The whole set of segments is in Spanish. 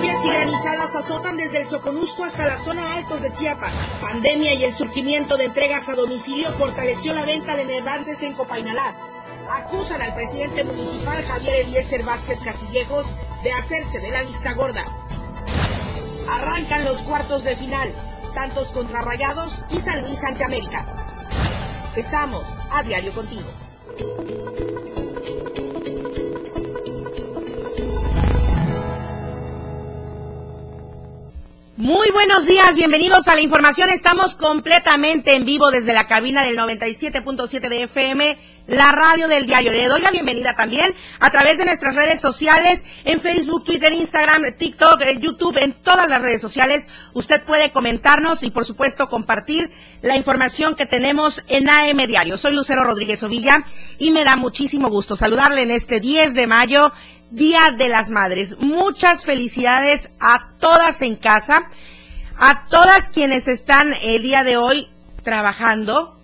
Lluvias y granizadas azotan desde el Soconusco hasta la zona altos de Chiapas. Pandemia y el surgimiento de entregas a domicilio fortaleció la venta de nevantes en Copainalá. Acusan al presidente municipal Javier Eliezer Vázquez Castillejos de hacerse de la vista gorda. Arrancan los cuartos de final. Santos contra Rayados y San Luis ante América. Estamos a diario contigo. Muy buenos días, bienvenidos a la información. Estamos completamente en vivo desde la cabina del 97.7 de FM, la radio del diario. Le doy la bienvenida también a través de nuestras redes sociales, en Facebook, Twitter, Instagram, TikTok, YouTube, en todas las redes sociales. Usted puede comentarnos y, por supuesto, compartir la información que tenemos en AM Diario. Soy Lucero Rodríguez Ovilla y me da muchísimo gusto saludarle en este 10 de mayo Día de las Madres. Muchas felicidades a todas en casa, a todas quienes están el día de hoy trabajando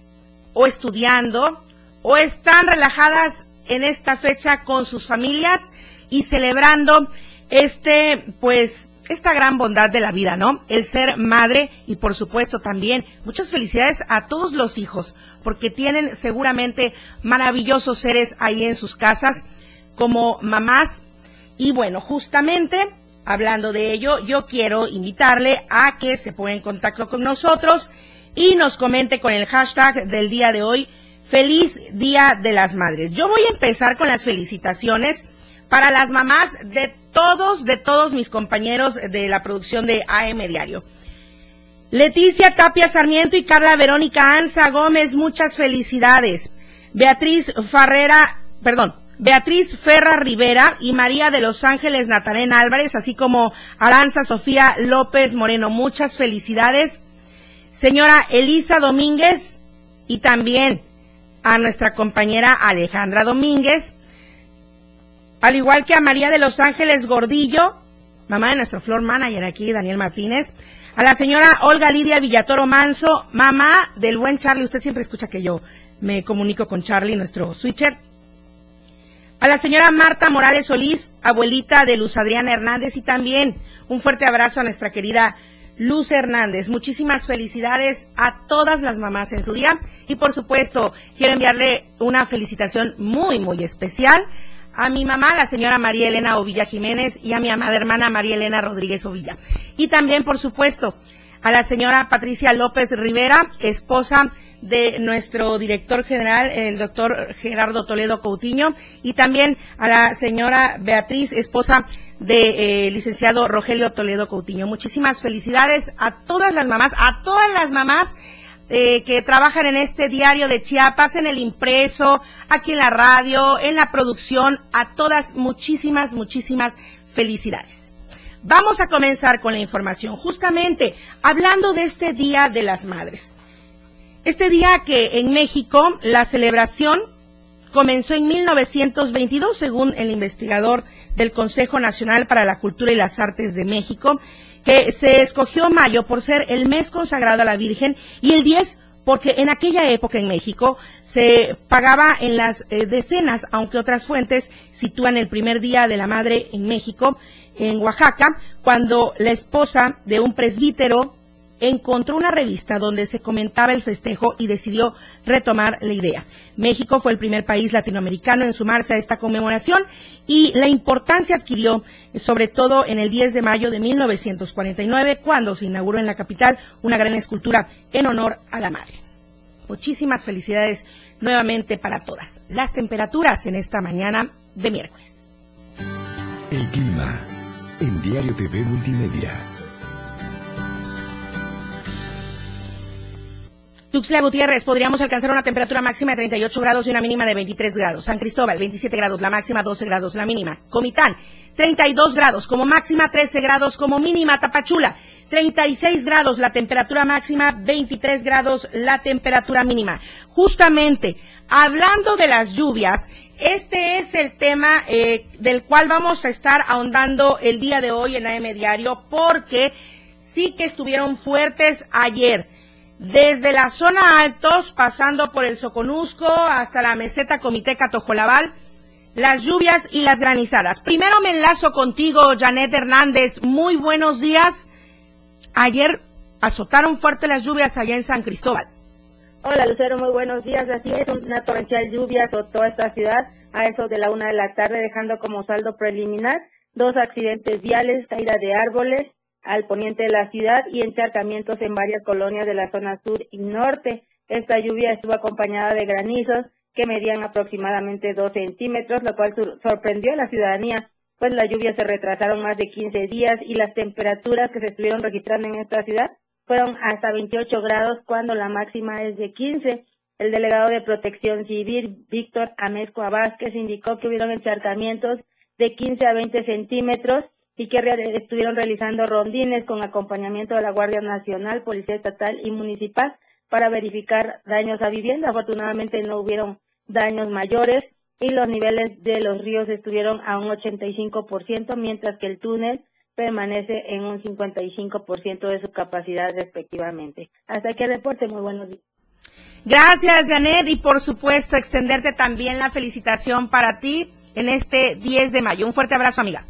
o estudiando o están relajadas en esta fecha con sus familias y celebrando este, pues, esta gran bondad de la vida, ¿no? El ser madre y por supuesto también muchas felicidades a todos los hijos, porque tienen seguramente maravillosos seres ahí en sus casas como mamás. Y bueno, justamente hablando de ello, yo quiero invitarle a que se ponga en contacto con nosotros y nos comente con el hashtag del día de hoy, feliz Día de las Madres. Yo voy a empezar con las felicitaciones para las mamás de todos, de todos mis compañeros de la producción de AM Diario. Leticia Tapia Sarmiento y Carla Verónica Anza Gómez, muchas felicidades. Beatriz Farrera, perdón, Beatriz Ferra Rivera y María de Los Ángeles Natarén Álvarez, así como Aranza Sofía López Moreno. Muchas felicidades. Señora Elisa Domínguez y también a nuestra compañera Alejandra Domínguez, al igual que a María de Los Ángeles Gordillo, mamá de nuestro floor manager aquí, Daniel Martínez, a la señora Olga Lidia Villatoro Manso, mamá del buen Charlie, usted siempre escucha que yo me comunico con Charlie, nuestro switcher, a la señora Marta Morales Solís, abuelita de Luz Adriana Hernández, y también un fuerte abrazo a nuestra querida Luz Hernández. Muchísimas felicidades a todas las mamás en su día. Y por supuesto, quiero enviarle una felicitación muy, muy especial a mi mamá, la señora María Elena Ovilla Jiménez, y a mi amada hermana María Elena Rodríguez Ovilla. Y también, por supuesto, a la señora Patricia López Rivera, esposa de nuestro director general, el doctor Gerardo Toledo Coutinho, y también a la señora Beatriz, esposa de eh, licenciado Rogelio Toledo Coutinho. Muchísimas felicidades a todas las mamás, a todas las mamás eh, que trabajan en este diario de Chiapas, en el impreso, aquí en la radio, en la producción, a todas muchísimas, muchísimas felicidades. Vamos a comenzar con la información, justamente hablando de este Día de las Madres. Este día que en México la celebración comenzó en 1922, según el investigador del Consejo Nacional para la Cultura y las Artes de México, que se escogió mayo por ser el mes consagrado a la Virgen y el 10 porque en aquella época en México se pagaba en las eh, decenas, aunque otras fuentes sitúan el primer día de la Madre en México, en Oaxaca, cuando la esposa de un presbítero encontró una revista donde se comentaba el festejo y decidió retomar la idea. México fue el primer país latinoamericano en sumarse a esta conmemoración y la importancia adquirió sobre todo en el 10 de mayo de 1949 cuando se inauguró en la capital una gran escultura en honor a la madre. Muchísimas felicidades nuevamente para todas. Las temperaturas en esta mañana de miércoles. El clima en Diario TV Multimedia. Tuxtla Gutiérrez, podríamos alcanzar una temperatura máxima de 38 grados y una mínima de 23 grados. San Cristóbal, 27 grados, la máxima 12 grados, la mínima. Comitán, 32 grados, como máxima 13 grados, como mínima. Tapachula, 36 grados, la temperatura máxima, 23 grados, la temperatura mínima. Justamente, hablando de las lluvias, este es el tema eh, del cual vamos a estar ahondando el día de hoy en AM Diario, porque sí que estuvieron fuertes ayer desde la zona altos, pasando por el Soconusco hasta la meseta Comité Catojolabal, las lluvias y las granizadas. Primero me enlazo contigo, Janet Hernández. Muy buenos días. Ayer azotaron fuerte las lluvias allá en San Cristóbal. Hola Lucero, muy buenos días. Así es, una torrencial lluvia azotó esta ciudad a eso de la una de la tarde, dejando como saldo preliminar dos accidentes viales, caída de árboles al poniente de la ciudad y encharcamientos en varias colonias de la zona sur y norte. Esta lluvia estuvo acompañada de granizos que medían aproximadamente dos centímetros, lo cual sorprendió a la ciudadanía, pues las lluvias se retrasaron más de 15 días y las temperaturas que se estuvieron registrando en esta ciudad fueron hasta 28 grados cuando la máxima es de 15. El delegado de Protección Civil, Víctor Amezco Vázquez, indicó que hubieron encharcamientos de 15 a 20 centímetros y que estuvieron realizando rondines con acompañamiento de la Guardia Nacional, Policía Estatal y Municipal para verificar daños a vivienda. Afortunadamente no hubieron daños mayores y los niveles de los ríos estuvieron a un 85%, mientras que el túnel permanece en un 55% de su capacidad respectivamente. Hasta aquí el reporte, muy buenos días. Gracias, Janet, y por supuesto extenderte también la felicitación para ti en este 10 de mayo. Un fuerte abrazo, amiga.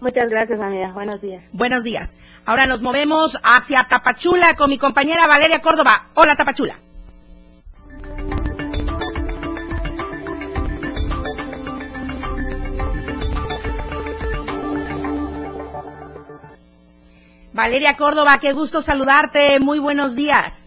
Muchas gracias, amiga. Buenos días. Buenos días. Ahora nos movemos hacia Tapachula con mi compañera Valeria Córdoba. Hola, Tapachula. Valeria Córdoba, qué gusto saludarte. Muy buenos días.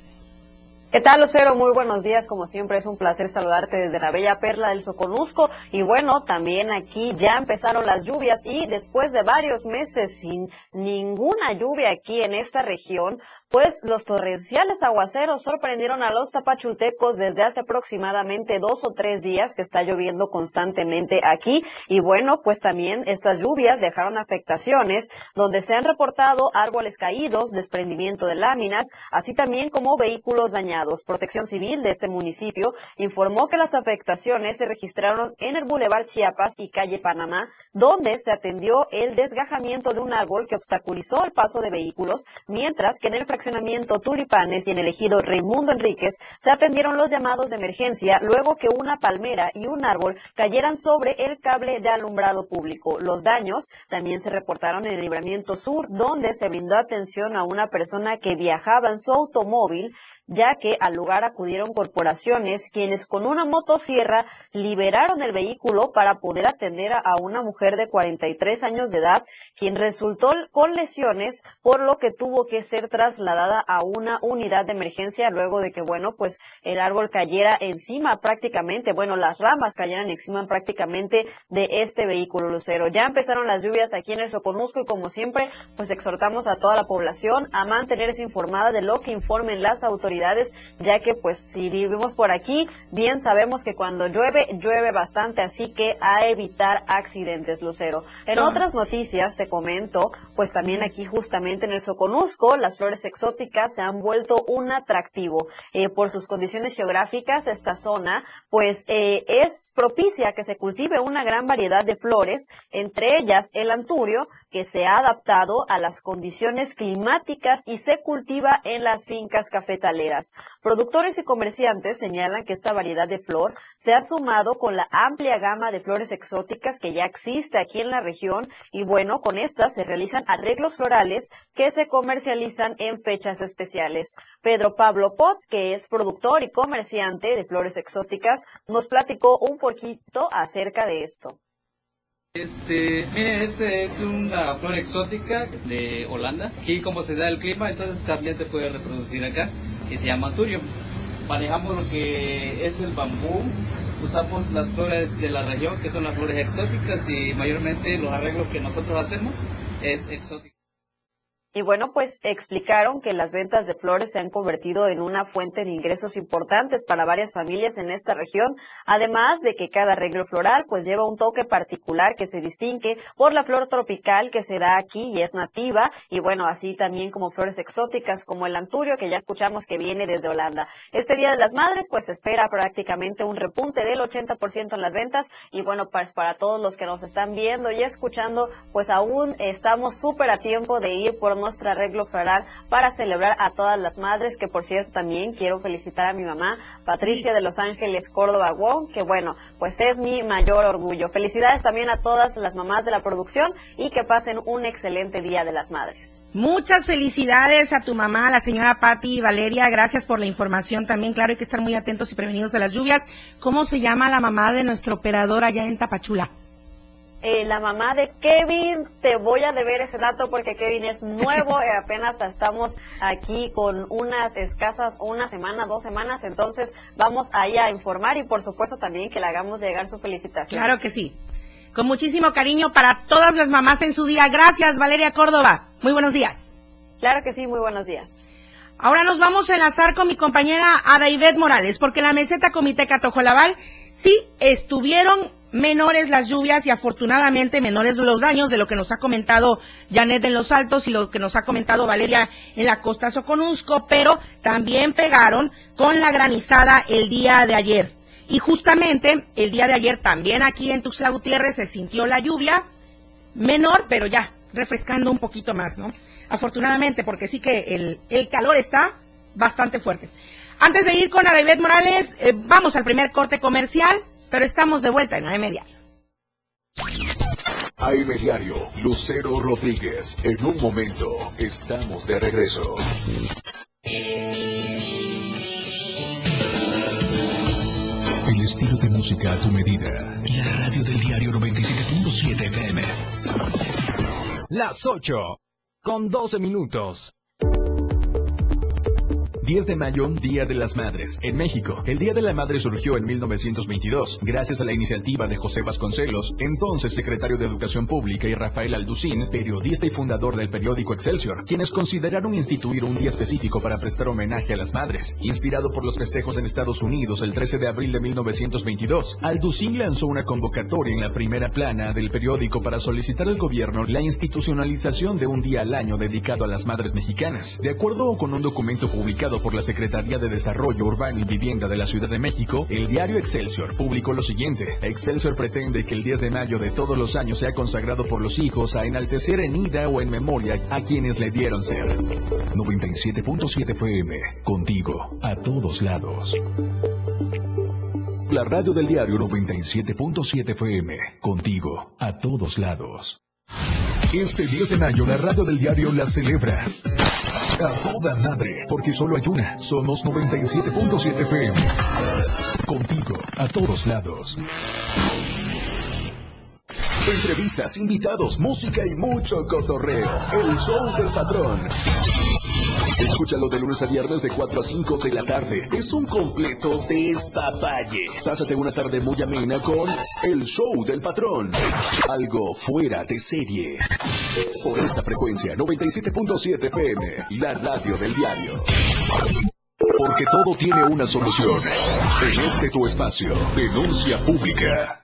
¿Qué tal, Lucero? Muy buenos días. Como siempre, es un placer saludarte desde la bella perla del Soconusco. Y bueno, también aquí ya empezaron las lluvias y después de varios meses sin ninguna lluvia aquí en esta región, pues los torrenciales aguaceros sorprendieron a los tapachultecos desde hace aproximadamente dos o tres días que está lloviendo constantemente aquí. Y bueno, pues también estas lluvias dejaron afectaciones donde se han reportado árboles caídos, desprendimiento de láminas, así también como vehículos dañados. Protección Civil de este municipio informó que las afectaciones se registraron en el Boulevard Chiapas y calle Panamá, donde se atendió el desgajamiento de un árbol que obstaculizó el paso de vehículos, mientras que en el fraccionamiento Tulipanes y en el ejido Raimundo Enríquez se atendieron los llamados de emergencia luego que una palmera y un árbol cayeran sobre el cable de alumbrado público. Los daños también se reportaron en el libramiento sur, donde se brindó atención a una persona que viajaba en su automóvil ya que al lugar acudieron corporaciones quienes con una motosierra liberaron el vehículo para poder atender a una mujer de 43 años de edad, quien resultó con lesiones, por lo que tuvo que ser trasladada a una unidad de emergencia luego de que, bueno, pues el árbol cayera encima prácticamente, bueno, las ramas cayeran encima prácticamente de este vehículo lucero. Ya empezaron las lluvias aquí en el Soconusco y como siempre, pues exhortamos a toda la población a mantenerse informada de lo que informen las autoridades ya que pues si vivimos por aquí, bien sabemos que cuando llueve, llueve bastante, así que a evitar accidentes, Lucero. En otras noticias te comento, pues también aquí justamente en el Soconusco, las flores exóticas se han vuelto un atractivo. Eh, por sus condiciones geográficas, esta zona pues eh, es propicia que se cultive una gran variedad de flores, entre ellas el anturio, que se ha adaptado a las condiciones climáticas y se cultiva en las fincas cafetaleras. Productores y comerciantes señalan que esta variedad de flor se ha sumado con la amplia gama de flores exóticas que ya existe aquí en la región y bueno, con estas se realizan arreglos florales que se comercializan en fechas especiales. Pedro Pablo Pot, que es productor y comerciante de flores exóticas, nos platicó un poquito acerca de esto. Este, miren, este es una flor exótica de Holanda. Aquí como se da el clima, entonces también se puede reproducir acá y se llama turio. Manejamos lo que es el bambú, usamos las flores de la región que son las flores exóticas y mayormente los arreglos que nosotros hacemos es exótico. Y bueno, pues explicaron que las ventas de flores se han convertido en una fuente de ingresos importantes para varias familias en esta región, además de que cada arreglo floral pues lleva un toque particular que se distingue por la flor tropical que se da aquí y es nativa, y bueno, así también como flores exóticas como el anturio que ya escuchamos que viene desde Holanda. Este Día de las Madres pues espera prácticamente un repunte del 80% en las ventas y bueno, pues para todos los que nos están viendo y escuchando, pues aún estamos súper a tiempo de ir por nuestro arreglo floral para celebrar a todas las madres, que por cierto también quiero felicitar a mi mamá, Patricia de Los Ángeles, Córdoba, Wow, que bueno, pues es mi mayor orgullo. Felicidades también a todas las mamás de la producción y que pasen un excelente Día de las Madres. Muchas felicidades a tu mamá, la señora Patti Valeria. Gracias por la información también. Claro, hay que estar muy atentos y prevenidos de las lluvias. ¿Cómo se llama la mamá de nuestro operador allá en Tapachula? Eh, la mamá de Kevin, te voy a deber ese dato porque Kevin es nuevo, y apenas estamos aquí con unas escasas, una semana, dos semanas, entonces vamos ahí a informar y por supuesto también que le hagamos llegar su felicitación. Claro que sí. Con muchísimo cariño para todas las mamás en su día. Gracias, Valeria Córdoba. Muy buenos días. Claro que sí, muy buenos días. Ahora nos vamos a enlazar con mi compañera Adaibet Morales, porque la meseta Comité Catojolaval sí estuvieron menores las lluvias y afortunadamente menores los daños de lo que nos ha comentado Janet en los Altos y lo que nos ha comentado Valeria en la costa Soconusco, pero también pegaron con la granizada el día de ayer. Y justamente el día de ayer también aquí en Tuxtla Gutiérrez se sintió la lluvia menor, pero ya refrescando un poquito más, ¿no? Afortunadamente, porque sí que el, calor está bastante fuerte. Antes de ir con Adaibet Morales, eh, vamos al primer corte comercial pero estamos de vuelta en AM Diario. AM Diario, Lucero Rodríguez. En un momento estamos de regreso. El estilo de música a tu medida. La radio del diario 97.7 FM. Las 8. Con 12 minutos. 10 de mayo, Día de las Madres. En México, el Día de la Madre surgió en 1922, gracias a la iniciativa de José Vasconcelos, entonces secretario de Educación Pública, y Rafael Alducín, periodista y fundador del periódico Excelsior, quienes consideraron instituir un día específico para prestar homenaje a las madres. Inspirado por los festejos en Estados Unidos el 13 de abril de 1922, Alducín lanzó una convocatoria en la primera plana del periódico para solicitar al gobierno la institucionalización de un día al año dedicado a las madres mexicanas. De acuerdo con un documento publicado por la Secretaría de Desarrollo Urbano y Vivienda de la Ciudad de México, el diario Excelsior publicó lo siguiente. Excelsior pretende que el 10 de mayo de todos los años sea consagrado por los hijos a enaltecer en ida o en memoria a quienes le dieron ser. 97.7 FM, contigo, a todos lados. La radio del diario 97.7 FM, contigo, a todos lados. Este 10 de mayo la radio del diario la celebra. A toda madre, porque solo hay una. Somos 97.7 FM. Contigo, a todos lados. Entrevistas, invitados, música y mucho cotorreo. El show del patrón. Escúchalo de lunes a viernes de 4 a 5 de la tarde. Es un completo despapalle. Pásate una tarde muy amena con El Show del Patrón. Algo fuera de serie. Por esta frecuencia, 97.7 FM, la radio del diario. Porque todo tiene una solución. En este tu espacio, denuncia pública.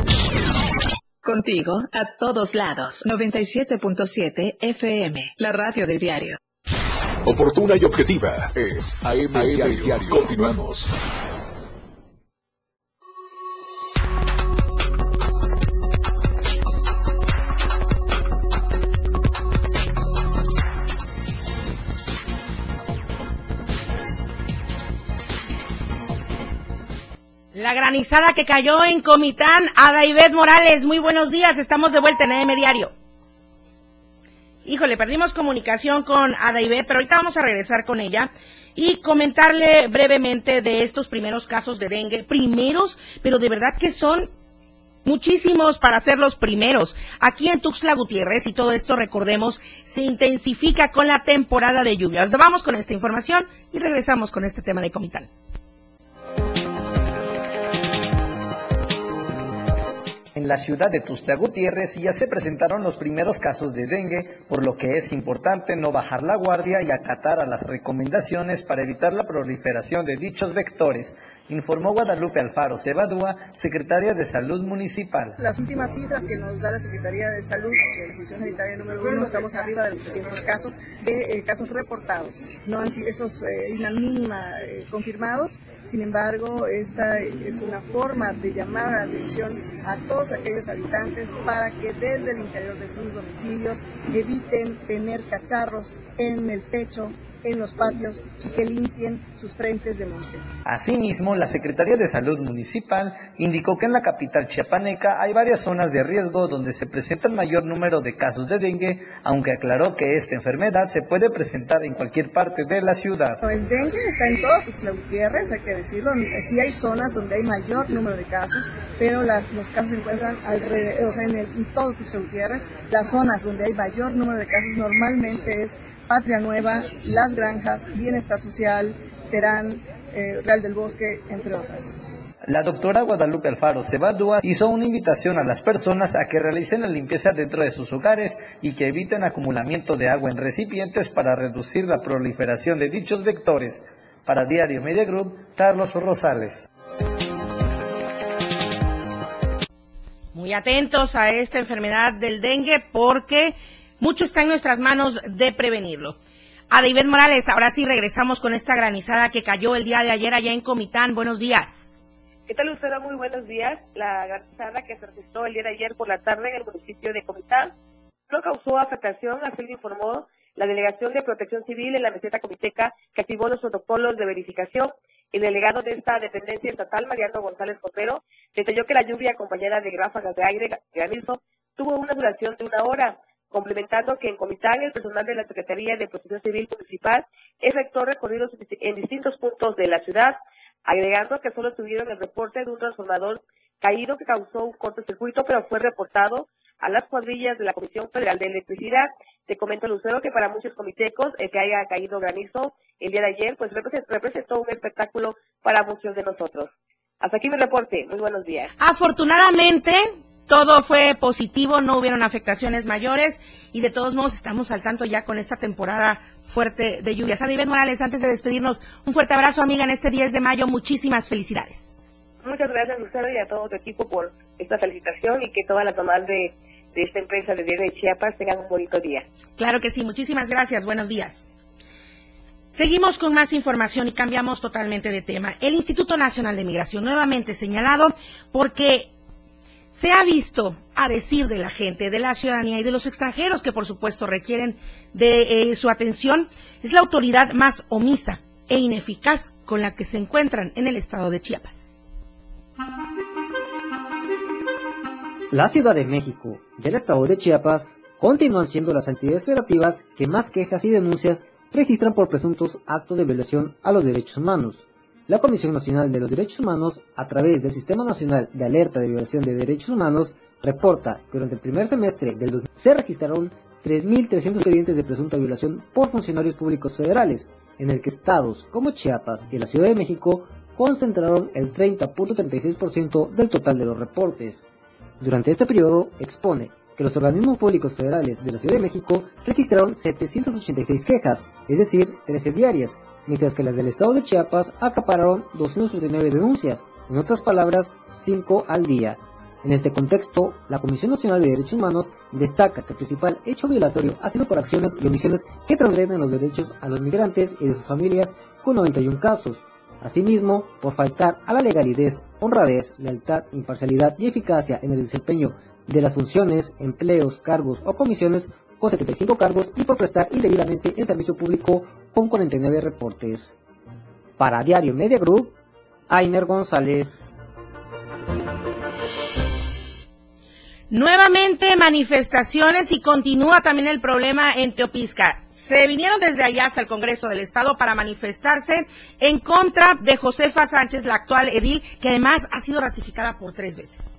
Contigo, a todos lados. 97.7 FM, la radio del diario. Oportuna y objetiva es AM, Diario. Continuamos. La granizada que cayó en Comitán, a David Morales. Muy buenos días, estamos de vuelta en AM Diario. Híjole, perdimos comunicación con Adaibet, pero ahorita vamos a regresar con ella y comentarle brevemente de estos primeros casos de dengue. Primeros, pero de verdad que son muchísimos para ser los primeros. Aquí en Tuxtla Gutiérrez, y todo esto recordemos, se intensifica con la temporada de lluvias. Vamos con esta información y regresamos con este tema de Comitán. En la ciudad de Tuxtla Gutiérrez ya se presentaron los primeros casos de dengue, por lo que es importante no bajar la guardia y acatar a las recomendaciones para evitar la proliferación de dichos vectores, informó Guadalupe Alfaro Cebadúa, secretaria de Salud Municipal. Las últimas cifras que nos da la Secretaría de Salud de la Función Sanitaria número uno, estamos arriba de los 300 casos de eh, casos reportados. No han esos eh, una mínima eh, confirmados, sin embargo, esta es una forma de llamar la atención a todos aquellos habitantes para que desde el interior de sus domicilios eviten tener cacharros en el techo en los patios que limpien sus frentes de monte. Asimismo, la Secretaría de Salud Municipal indicó que en la capital chiapaneca hay varias zonas de riesgo donde se presenta el mayor número de casos de dengue, aunque aclaró que esta enfermedad se puede presentar en cualquier parte de la ciudad. El dengue está en todo Tuxtla Gutiérrez, hay que decirlo, sí hay zonas donde hay mayor número de casos, pero los casos se encuentran alrededor, en, en todo Tuxtla Gutiérrez. Las zonas donde hay mayor número de casos normalmente es Patria Nueva, Las Granjas, Bienestar Social, Terán, eh, Real del Bosque, entre otras. La doctora Guadalupe Alfaro Cebadúa hizo una invitación a las personas a que realicen la limpieza dentro de sus hogares y que eviten acumulamiento de agua en recipientes para reducir la proliferación de dichos vectores. Para Diario Media Group, Carlos Rosales. Muy atentos a esta enfermedad del dengue porque mucho está en nuestras manos de prevenirlo. A David Morales, ahora sí regresamos con esta granizada que cayó el día de ayer allá en Comitán. Buenos días. ¿Qué tal, Lucero? Muy buenos días. La granizada que se registró el día de ayer por la tarde en el municipio de Comitán no causó afectación, así lo informó la Delegación de Protección Civil en la meseta comiteca que activó los protocolos de verificación. El delegado de esta dependencia estatal, Mariano González Copero, detalló que la lluvia acompañada de ráfagas de aire granizo tuvo una duración de una hora complementando que en Comitán el personal de la Secretaría de Protección Civil Municipal efectuó recorridos en distintos puntos de la ciudad, agregando que solo tuvieron el reporte de un transformador caído que causó un cortocircuito, pero fue reportado a las cuadrillas de la Comisión Federal de Electricidad. Te comento, Lucero, que para muchos comitecos el que haya caído granizo el día de ayer, pues representó un espectáculo para muchos de nosotros. Hasta aquí mi reporte. Muy buenos días. Afortunadamente, todo fue positivo, no hubieron afectaciones mayores y de todos modos estamos al tanto ya con esta temporada fuerte de lluvias. David Morales, antes de despedirnos, un fuerte abrazo, amiga, en este 10 de mayo. Muchísimas felicidades. Muchas gracias a usted y a todo tu equipo por esta felicitación y que todas las mamás de, esta empresa de Diario de Chiapas tengan un bonito día. Claro que sí, muchísimas gracias. Buenos días. Seguimos con más información y cambiamos totalmente de tema. El Instituto Nacional de Migración nuevamente señalado porque se ha visto a decir de la gente, de la ciudadanía y de los extranjeros que por supuesto requieren de eh, su atención, es la autoridad más omisa e ineficaz con la que se encuentran en el estado de Chiapas. La Ciudad de México y el estado de Chiapas continúan siendo las entidades federativas que más quejas y denuncias registran por presuntos actos de violación a los derechos humanos. La Comisión Nacional de los Derechos Humanos, a través del Sistema Nacional de Alerta de Violación de Derechos Humanos, reporta que durante el primer semestre del 2000 se registraron 3.300 expedientes de presunta violación por funcionarios públicos federales, en el que estados como Chiapas y la Ciudad de México concentraron el 30.36% del total de los reportes. Durante este periodo, expone que los organismos públicos federales de la Ciudad de México registraron 786 quejas, es decir, 13 diarias, mientras que las del estado de Chiapas acapararon 239 denuncias, en otras palabras, 5 al día. En este contexto, la Comisión Nacional de Derechos Humanos destaca que el principal hecho violatorio ha sido por acciones y omisiones que transgreden los derechos a los migrantes y de sus familias con 91 casos. Asimismo, por faltar a la legalidad, honradez, lealtad, imparcialidad y eficacia en el desempeño de las funciones, empleos, cargos o comisiones con 75 cargos y por prestar indebidamente el servicio público con 49 reportes. Para Diario Media Group, Ainer González. Nuevamente manifestaciones y continúa también el problema en Teopisca. Se vinieron desde allá hasta el Congreso del Estado para manifestarse en contra de Josefa Sánchez, la actual edil, que además ha sido ratificada por tres veces.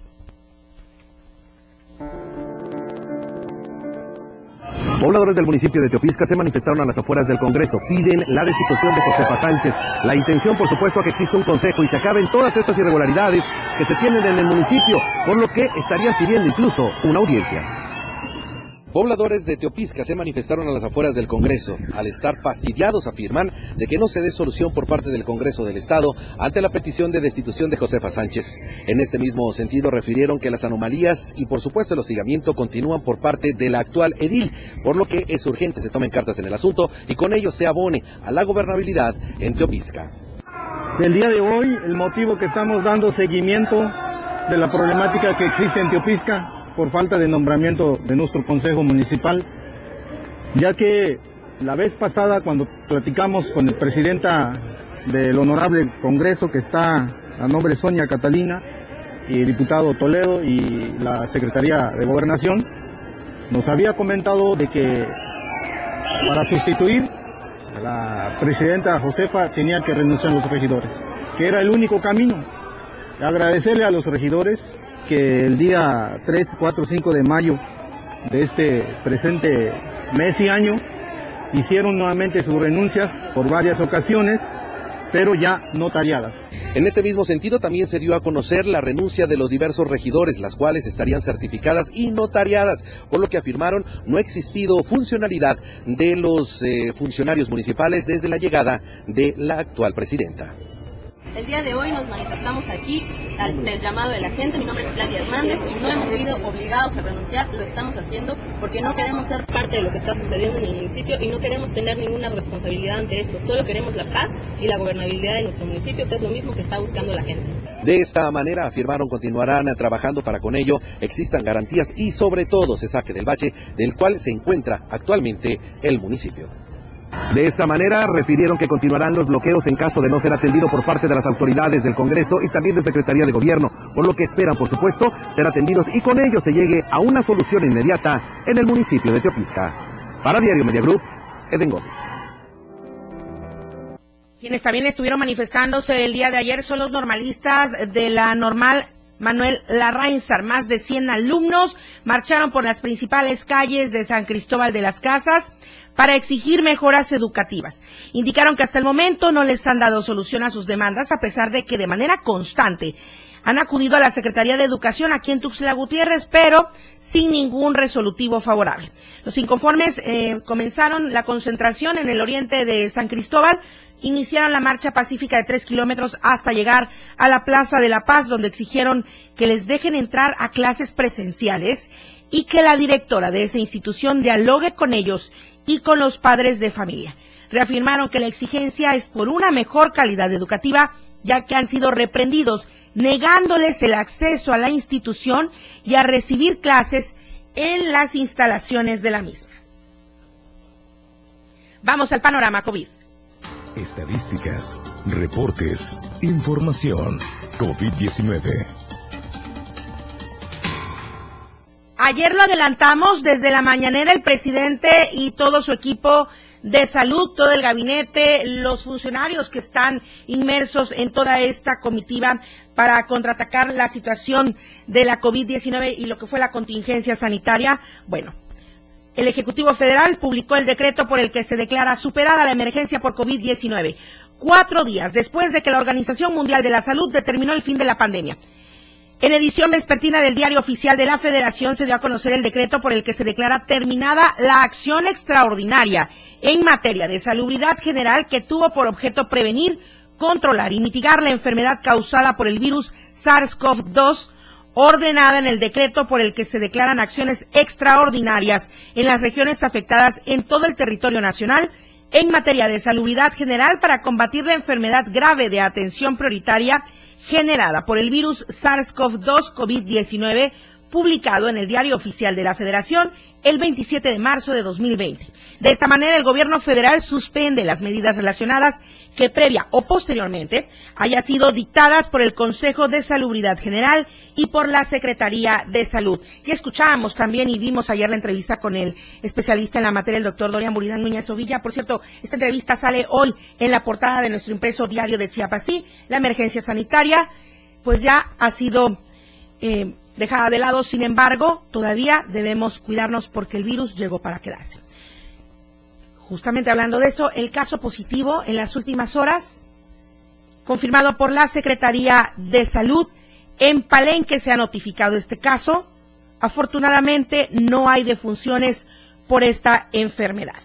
Pobladores del municipio de Teopisca se manifestaron a las afueras del Congreso. Piden la destitución de Josefa Sánchez. La intención, por supuesto, que exista un consejo y se acaben todas estas irregularidades que se tienen en el municipio, por lo que estarían pidiendo incluso una audiencia. Pobladores de Teopisca se manifestaron a las afueras del Congreso. Al estar fastidiados afirman de que no se dé solución por parte del Congreso del Estado ante la petición de destitución de Josefa Sánchez. En este mismo sentido refirieron que las anomalías y por supuesto el hostigamiento continúan por parte de la actual edil, por lo que es urgente se tomen cartas en el asunto y con ello se abone a la gobernabilidad en Teopisca. El día de hoy el motivo que estamos dando seguimiento de la problemática que existe en Teopisca por falta de nombramiento de nuestro Consejo Municipal, ya que la vez pasada cuando platicamos con el presidenta del Honorable Congreso que está a nombre Sonia Catalina y diputado Toledo y la Secretaría de Gobernación, nos había comentado de que para sustituir a la presidenta Josefa tenía que renunciar los regidores, que era el único camino. Agradecerle a los regidores el día 3, 4, 5 de mayo de este presente mes y año hicieron nuevamente sus renuncias por varias ocasiones, pero ya notariadas. En este mismo sentido también se dio a conocer la renuncia de los diversos regidores, las cuales estarían certificadas y notariadas, por lo que afirmaron no ha existido funcionalidad de los eh, funcionarios municipales desde la llegada de la actual presidenta. El día de hoy nos manifestamos aquí al, del llamado de la gente. Mi nombre es Claudia Hernández y no hemos sido obligados a renunciar. Lo estamos haciendo porque no queremos ser parte de lo que está sucediendo en el municipio y no queremos tener ninguna responsabilidad ante esto. Solo queremos la paz y la gobernabilidad de nuestro municipio, que es lo mismo que está buscando la gente. De esta manera, afirmaron, continuarán trabajando para con ello existan garantías y sobre todo se saque del bache del cual se encuentra actualmente el municipio. De esta manera, refirieron que continuarán los bloqueos en caso de no ser atendido por parte de las autoridades del Congreso y también de Secretaría de Gobierno, por lo que esperan, por supuesto, ser atendidos y con ello se llegue a una solución inmediata en el municipio de Teopisca. Para Diario Media Group, Eden Gómez. Quienes también estuvieron manifestándose el día de ayer son los normalistas de la normal Manuel Larrainzar. Más de 100 alumnos marcharon por las principales calles de San Cristóbal de las Casas para exigir mejoras educativas. Indicaron que hasta el momento no les han dado solución a sus demandas, a pesar de que de manera constante han acudido a la Secretaría de Educación aquí en Tuxtla Gutiérrez, pero sin ningún resolutivo favorable. Los inconformes eh, comenzaron la concentración en el oriente de San Cristóbal, iniciaron la marcha pacífica de tres kilómetros hasta llegar a la Plaza de la Paz, donde exigieron que les dejen entrar a clases presenciales y que la directora de esa institución dialogue con ellos y con los padres de familia. Reafirmaron que la exigencia es por una mejor calidad educativa, ya que han sido reprendidos, negándoles el acceso a la institución y a recibir clases en las instalaciones de la misma. Vamos al panorama COVID. Estadísticas, reportes, información. COVID-19. Ayer lo adelantamos desde la mañanera el presidente y todo su equipo de salud, todo el gabinete, los funcionarios que están inmersos en toda esta comitiva para contraatacar la situación de la COVID-19 y lo que fue la contingencia sanitaria. Bueno, el Ejecutivo Federal publicó el decreto por el que se declara superada la emergencia por COVID-19, cuatro días después de que la Organización Mundial de la Salud determinó el fin de la pandemia. En edición vespertina del Diario Oficial de la Federación se dio a conocer el decreto por el que se declara terminada la acción extraordinaria en materia de salubridad general que tuvo por objeto prevenir, controlar y mitigar la enfermedad causada por el virus SARS-CoV-2 ordenada en el decreto por el que se declaran acciones extraordinarias en las regiones afectadas en todo el territorio nacional en materia de salubridad general para combatir la enfermedad grave de atención prioritaria generada por el virus SARS-CoV-2 COVID-19 publicado en el Diario Oficial de la Federación el 27 de marzo de 2020. De esta manera, el gobierno federal suspende las medidas relacionadas que previa o posteriormente haya sido dictadas por el Consejo de Salubridad General y por la Secretaría de Salud. Y escuchábamos también y vimos ayer la entrevista con el especialista en la materia, el doctor Dorian Buridán Núñez Ovilla. Por cierto, esta entrevista sale hoy en la portada de nuestro impreso diario de Chiapas. La emergencia sanitaria, pues ya ha sido eh, dejada de lado. Sin embargo, todavía debemos cuidarnos porque el virus llegó para quedarse. justamente hablando de eso, el caso positivo en las últimas horas, confirmado por la Secretaría de Salud, en Palenque se ha notificado este caso. Afortunadamente no hay defunciones por esta enfermedad.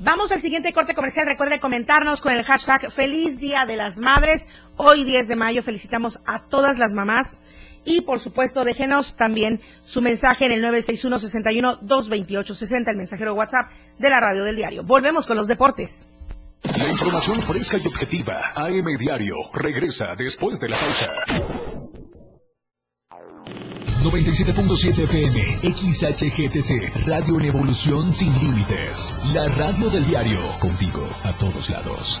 Vamos al siguiente corte comercial. Recuerde comentarnos con el hashtag Feliz Día de las Madres. Hoy 10 de mayo felicitamos a todas las mamás. Y por supuesto, déjenos también su mensaje en el 961-61-228-60, el mensajero WhatsApp de la radio del diario. Volvemos con los deportes. La información fresca y objetiva. AM Diario. Regresa después de la pausa. 97.7 FM, XHGTC, Radio en Evolución Sin Límites. La radio del diario, contigo a todos lados.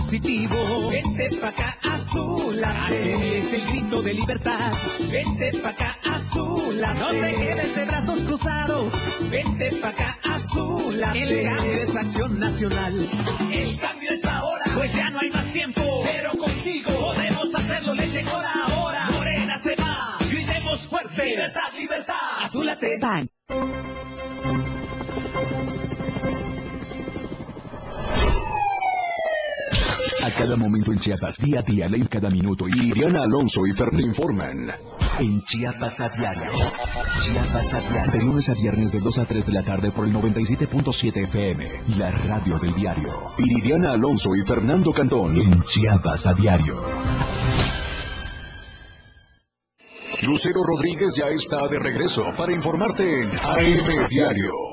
Positivo. Vente pa' acá, azúlate. Azul es el grito de libertad. Vente pa' acá, azúlate. No te quedes de brazos cruzados. Vente pa' acá, azúlate. El cambio es acción nacional. El cambio es ahora, pues ya no hay más tiempo. Pero contigo podemos hacerlo, le llegó la hora. Morena se va, gritemos fuerte. Libertad, libertad. Azúlate. A cada momento en Chiapas, día a día, ley cada minuto. Y Alonso y Fer te informan. En Chiapas a diario. Chiapas a diario. De lunes a viernes de 2 a 3 de la tarde por el 97.7 FM. La radio del diario. Iridiana Alonso y Fernando Cantón. En Chiapas a diario. Lucero Rodríguez ya está de regreso para informarte en AM Diario.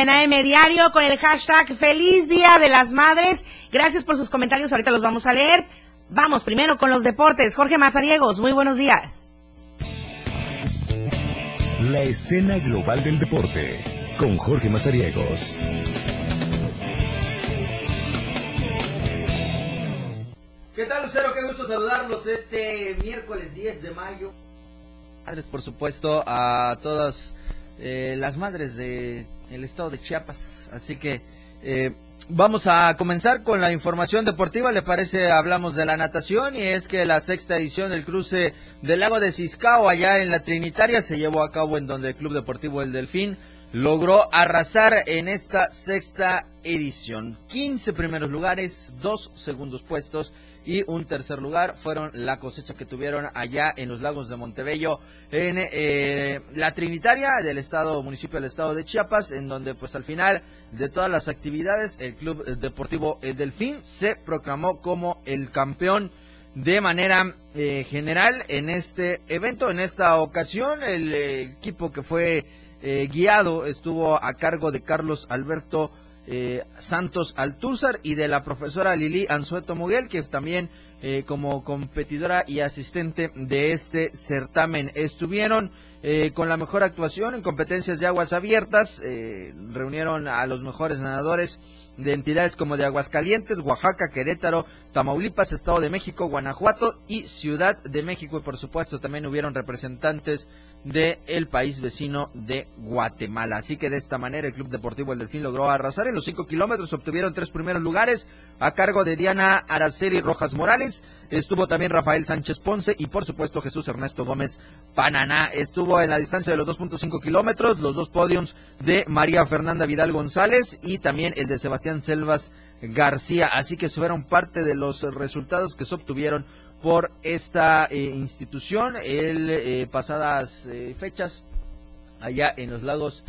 En AM Diario con el hashtag Feliz Día de las Madres. Gracias por sus comentarios, ahorita los vamos a leer. Vamos primero con los deportes. Jorge Mazariegos, muy buenos días. La escena global del deporte con Jorge Mazariegos. ¿Qué tal, Lucero? Qué gusto saludarlos este miércoles 10 de mayo. Madres, por supuesto, a todas eh, las madres del el estado de Chiapas. Así que eh, vamos a comenzar con la información deportiva. ¿Le parece? Hablamos de la natación y es que la sexta edición del cruce del lago de Ciscao allá en la Trinitaria se llevó a cabo en donde el Club Deportivo El Delfín logró arrasar en esta sexta edición. 15 primeros lugares, dos segundos puestos y un tercer lugar fueron la cosecha que tuvieron allá en los lagos de Montebello, en eh, la Trinitaria del estado, municipio del estado de Chiapas, en donde pues al final de todas las actividades el Club Deportivo El Delfín se proclamó como el campeón de manera eh, general en este evento. En esta ocasión el eh, equipo que fue eh, guiado estuvo a cargo de Carlos Alberto eh, Santos Altúzar y de la profesora Lili Anzueto Muguel, que también eh, como competidora y asistente de este certamen. Estuvieron eh, con la mejor actuación en competencias de aguas abiertas, reunieron a los mejores nadadores de entidades como de Aguascalientes, Oaxaca, Querétaro, Tamaulipas, Estado de México, Guanajuato y Ciudad de México. Y por supuesto también hubieron representantes del el país vecino de Guatemala. Así que de esta manera el Club Deportivo El Delfín logró arrasar en los cinco kilómetros, obtuvieron tres primeros lugares a cargo de Diana Araceli Rojas Morales, estuvo también Rafael Sánchez Ponce y por supuesto Jesús Ernesto Gómez Pananá. Estuvo en la distancia de los 2.5 kilómetros, los dos podiums de María Fernanda Vidal González y también el de Sebastián Selvas García. Así que fueron parte de los resultados que se obtuvieron por esta eh, institución el eh, pasadas eh, fechas allá en los lagos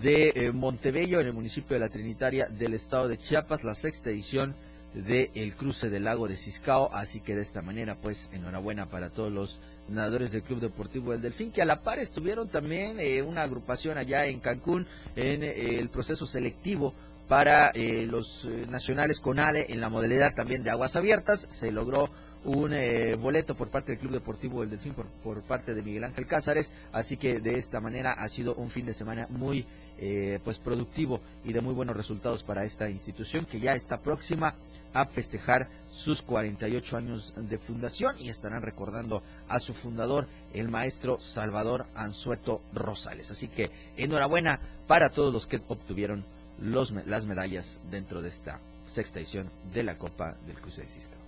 de Montebello, en el municipio de la Trinitaria del estado de Chiapas, la sexta edición del el cruce del lago de Ciscao. Así que de esta manera, pues, enhorabuena para todos los nadadores del Club Deportivo del Delfín, que a la par estuvieron también una agrupación allá en Cancún en el proceso selectivo para los nacionales con ADE en la modalidad también de aguas abiertas. Se logró un eh, boleto por parte del Club Deportivo del Delfín por, por, parte de Miguel Ángel Cázares, así que de esta manera ha sido un fin de semana muy eh, pues productivo y de muy buenos resultados para esta institución que ya está próxima a festejar sus 48 años de fundación y estarán recordando a su fundador, el maestro Salvador Anzueto Rosales. Así que enhorabuena para todos los que obtuvieron los, las medallas dentro de esta sexta edición de la Copa del Cruce de Cisco.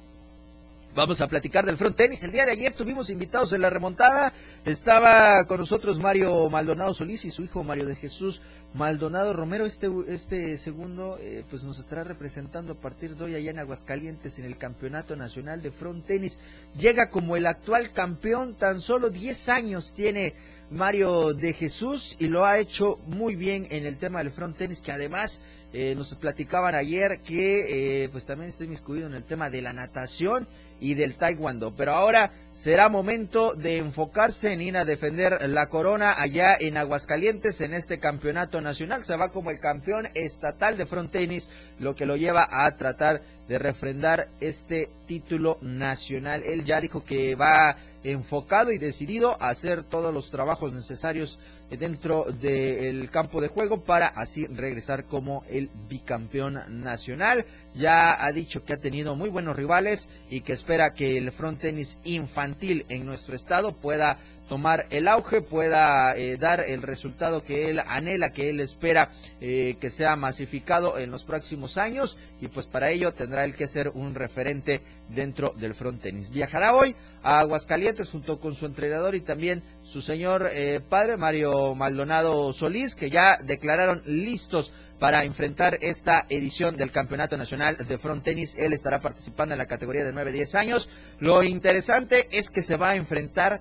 Vamos a platicar del front tenis. El día de ayer tuvimos invitados en la remontada. Estaba con nosotros Mario Maldonado Solís y su hijo Mario de Jesús Maldonado Romero. Este, este segundo eh, pues nos estará representando a partir de hoy allá en Aguascalientes en el Campeonato Nacional de Front Tenis. Llega como el actual campeón. Tan solo 10 años tiene Mario de Jesús y lo ha hecho muy bien en el tema del front tenis que además eh, nos platicaban ayer que eh, pues también está inmiscuido en el tema de la natación y del taekwondo. Pero ahora será momento de enfocarse en ir a defender la corona allá en Aguascalientes en este campeonato nacional. Se va como el campeón estatal de front tenis, lo que lo lleva a tratar de refrendar este título nacional. Él ya dijo que va enfocado y decidido a hacer todos los trabajos necesarios dentro del campo de juego para así regresar como el bicampeón nacional. Ya ha dicho que ha tenido muy buenos rivales y que espera que el front tenis infantil en nuestro estado pueda tomar el auge, pueda eh, dar el resultado que él anhela, que él espera eh, que sea masificado en los próximos años y pues para ello tendrá él que ser un referente dentro del front tenis. Viajará hoy a Aguascalientes junto con su entrenador y también su señor eh, padre Mario Maldonado Solís que ya declararon listos para enfrentar esta edición del Campeonato Nacional de Front Tenis. Él estará participando en la categoría de 9-10 años. Lo interesante es que se va a enfrentar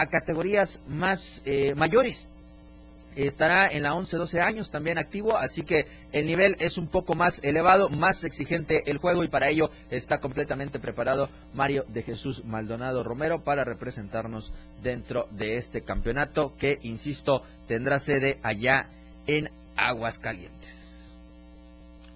a categorías más eh, mayores. Estará en la 11-12 años también activo, así que el nivel es un poco más elevado, más exigente el juego y para ello está completamente preparado Mario de Jesús Maldonado Romero para representarnos dentro de este campeonato que, insisto, tendrá sede allá en Aguascalientes.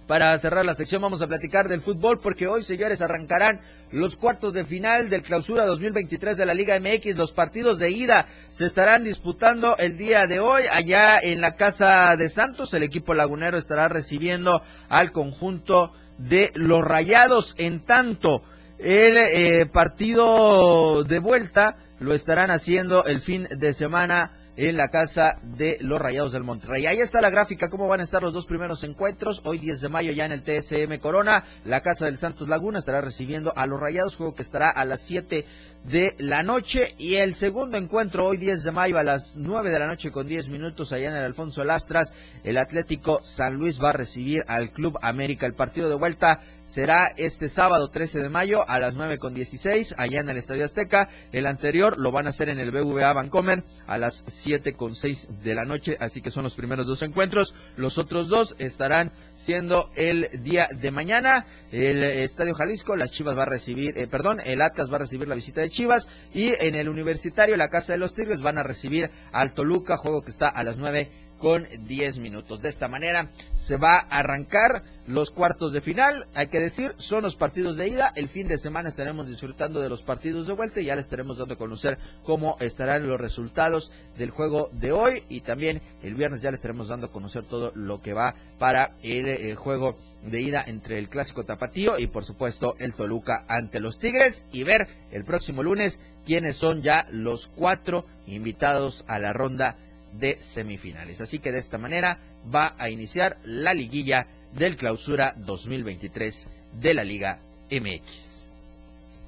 Para cerrar la sección vamos a platicar del fútbol porque hoy, señores, arrancarán los cuartos de final del clausura 2023 de la Liga MX. Los partidos de ida se estarán disputando el día de hoy allá en la Casa de Santos. El equipo lagunero estará recibiendo al conjunto de los Rayados. En tanto, el eh, partido de vuelta lo estarán haciendo el fin de semana en la casa de los Rayados del Monterrey. Ahí está la gráfica, cómo van a estar los dos primeros encuentros. Hoy 10 de mayo ya en el TSM Corona, la casa del Santos Laguna estará recibiendo a los Rayados, juego que estará a las 7 de la noche. Y el segundo encuentro, hoy 10 de mayo a las 9 de la noche con 10 minutos allá en el Alfonso Lastras, el Atlético San Luis va a recibir al Club América. El partido de vuelta será este sábado 13 de mayo a las 9 con 16 allá en el Estadio Azteca. El anterior lo van a hacer en el BVA Vancomer a las 7 con 6 de la noche, así que son los primeros dos encuentros. Los otros dos estarán siendo el día de mañana. El Estadio Jalisco, las Chivas va a recibir, eh, perdón, el Atlas va a recibir la visita de Chivas y en el Universitario, la Casa de los Tigres van a recibir al Toluca, juego que está a las 9 con 10 minutos. De esta manera se va a arrancar los cuartos de final. Hay que decir, son los partidos de ida. El fin de semana estaremos disfrutando de los partidos de vuelta y ya les estaremos dando a conocer cómo estarán los resultados del juego de hoy. Y también el viernes ya les estaremos dando a conocer todo lo que va para el, eh, juego de ida entre el clásico tapatío y por supuesto el Toluca ante los Tigres y ver el próximo lunes quiénes son ya los cuatro invitados a la ronda de semifinales. Así que de esta manera va a iniciar la liguilla del clausura 2023 de la Liga MX.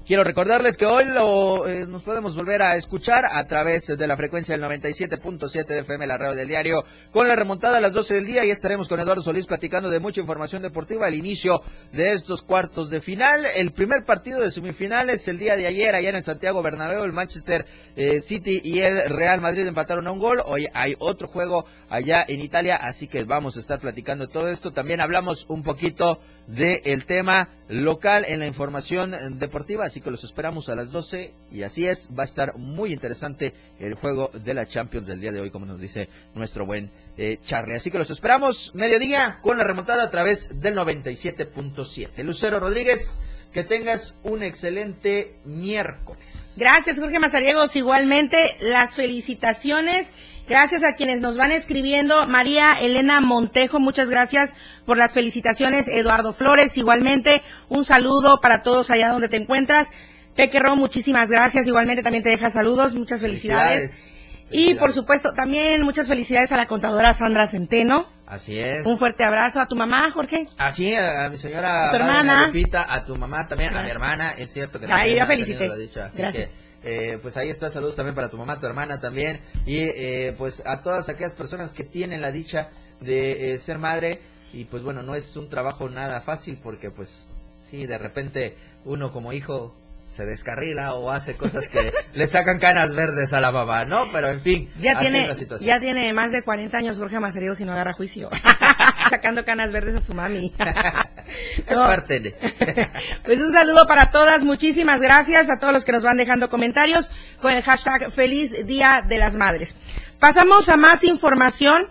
Quiero recordarles que hoy lo, eh, nos podemos volver a escuchar a través de la frecuencia del 97.7 de FM, la radio del diario, con la remontada a las 12 del día y estaremos con Eduardo Solís platicando de mucha información deportiva al inicio de estos cuartos de final. El primer partido de semifinales el día de ayer allá en el Santiago Bernabéu, el Manchester eh, City y el Real Madrid empataron a un gol. Hoy hay otro juego allá en Italia, así que vamos a estar platicando todo esto. También hablamos un poquito del tema local en la información deportiva, así que los esperamos a las 12 y así es, va a estar muy interesante el juego de la Champions del día de hoy, como nos dice nuestro buen eh, Charlie. Así que los esperamos mediodía con la remontada a través del 97.7. Lucero Rodríguez, que tengas un excelente miércoles. Gracias, Jorge Mazariegos. Igualmente, las felicitaciones Gracias a quienes nos van escribiendo. María Elena Montejo, muchas gracias por las felicitaciones. Eduardo Flores, igualmente. Un saludo para todos allá donde te encuentras. Pequerro, muchísimas gracias. Igualmente también te deja saludos. Muchas felicidades. Y por supuesto, también muchas felicidades a la contadora Sandra Centeno. Así es. Un fuerte abrazo a tu mamá, Jorge. Así, a, mi señora. A tu hermana. a tu mamá también, a mi hermana. Es cierto que. Ahí ya felicité. Gracias. Eh, pues ahí está, saludos también para tu mamá, tu hermana también, y eh, pues a todas aquellas personas que tienen la dicha de eh, ser madre, y pues bueno, no es un trabajo nada fácil porque pues sí, de repente uno como hijo se descarrila o hace cosas que le sacan canas verdes a la mamá, ¿no? Pero en fin, ya tiene, ya tiene más de 40 años Jorge Macerio si no agarra juicio. Sacando canas verdes a su mami. es parte de... pues un saludo para todas, muchísimas gracias a todos los que nos van dejando comentarios con el hashtag Feliz Día de las Madres. Pasamos a más información.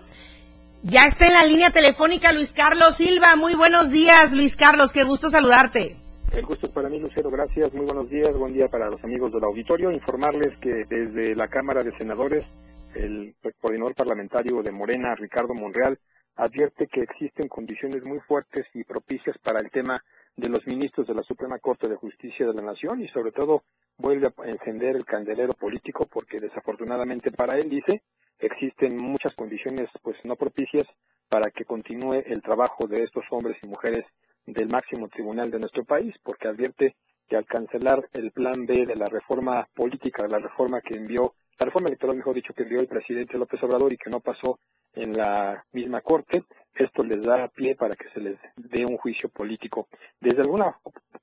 Ya está en la línea telefónica Luis Carlos Silva. Muy buenos días, Luis Carlos. Qué gusto saludarte. El gusto para mí, Lucero. Gracias. Muy buenos días. Buen día para los amigos del auditorio. Informarles que desde la Cámara de Senadores, el coordinador parlamentario de Morena, Ricardo Monreal, advierte que existen condiciones muy fuertes y propicias para el tema de los ministros de la Suprema Corte de Justicia de la Nación y sobre todo vuelve a encender el candelero político porque desafortunadamente para él dice existen muchas condiciones pues no propicias para que continúe el trabajo de estos hombres y mujeres del máximo tribunal de nuestro país porque advierte que al cancelar el plan B de la reforma política, la reforma que envió, la reforma electoral mejor dicho que envió el presidente López Obrador y que no pasó en la misma corte, esto les da pie para que se les dé un juicio político. Desde alguna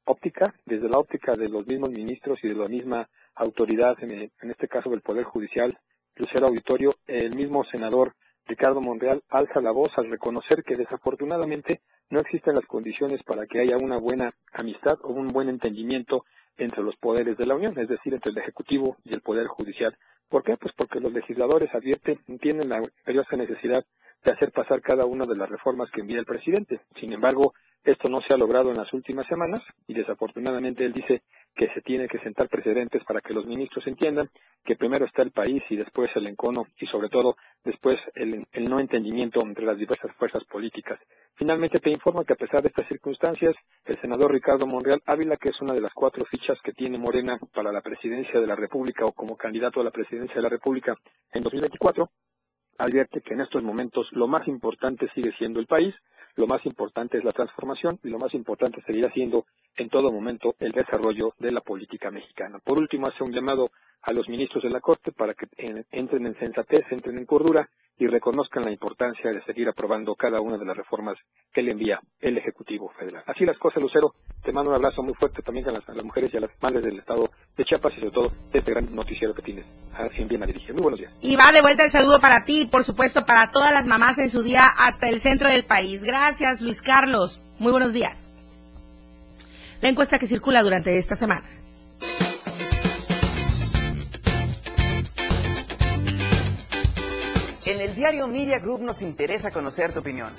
óptica, desde la óptica de los mismos ministros y de la misma autoridad, en, este caso del Poder Judicial, Lucero Auditorio, el mismo senador Ricardo Monreal alza la voz al reconocer que desafortunadamente no existen las condiciones para que haya una buena amistad o un buen entendimiento entre los poderes de la Unión, es decir, entre el Ejecutivo y el Poder Judicial. ¿Por qué? Pues porque los legisladores advierten, tienen la necesidad de hacer pasar cada una de las reformas que envía el presidente. Sin embargo, esto no se ha logrado en las últimas semanas y desafortunadamente él dice que se tiene que sentar precedentes para que los ministros entiendan que primero está el país y después el encono y sobre todo después el, el no entendimiento entre las diversas fuerzas políticas. Finalmente te informo que a pesar de estas circunstancias, el senador Ricardo Monreal Ávila, que es una de las cuatro fichas que tiene Morena para la presidencia de la República o como candidato a la presidencia de la República en 2024, advierte que en estos momentos lo más importante sigue siendo el país, lo más importante es la transformación y lo más importante seguirá siendo en todo momento el desarrollo de la política mexicana. Por último, hace un llamado a los ministros de la Corte para que entren en sensatez, entren en cordura y reconozcan la importancia de seguir aprobando cada una de las reformas que le envía el Ejecutivo Federal. Así las cosas, Lucero. Te mando un abrazo muy fuerte también a las, mujeres y a las madres del Estado de Chiapas y sobre todo este gran noticiero que tienes en bien a dirigir. Muy buenos días. Y va de vuelta el saludo para ti y por supuesto para todas las mamás en su día hasta el centro del país. Gracias, Luis Carlos. Muy buenos días. La encuesta que circula durante esta semana. Diario Media Group nos interesa conocer tu opinión.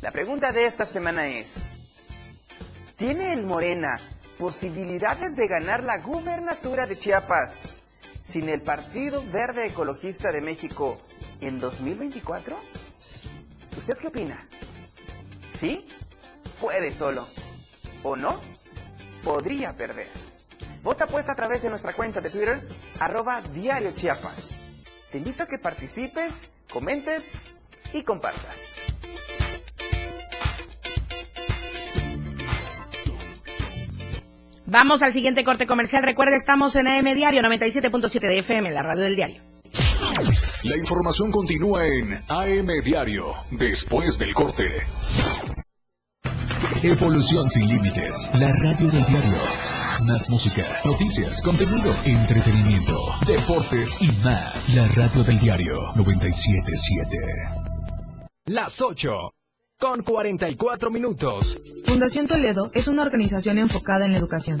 La pregunta de esta semana es, ¿tiene el Morena posibilidades de ganar la gubernatura de Chiapas sin el Partido Verde Ecologista de México en 2024? ¿Usted qué opina? ¿Sí? Puede solo. ¿O no? Podría perder. Vota pues a través de nuestra cuenta de Twitter, arroba Diario Chiapas. Te invito a que participes, comentes y compartas. Vamos al siguiente corte comercial. Recuerde, estamos en AM Diario 97.7 de FM, la radio del diario. La información continúa en AM Diario, después del corte. Evolución sin límites, la radio del diario. Más música, noticias, contenido, entretenimiento, deportes y más. La radio del diario 977. Las 8 con 44 minutos. Fundación Toledo es una organización enfocada en la educación.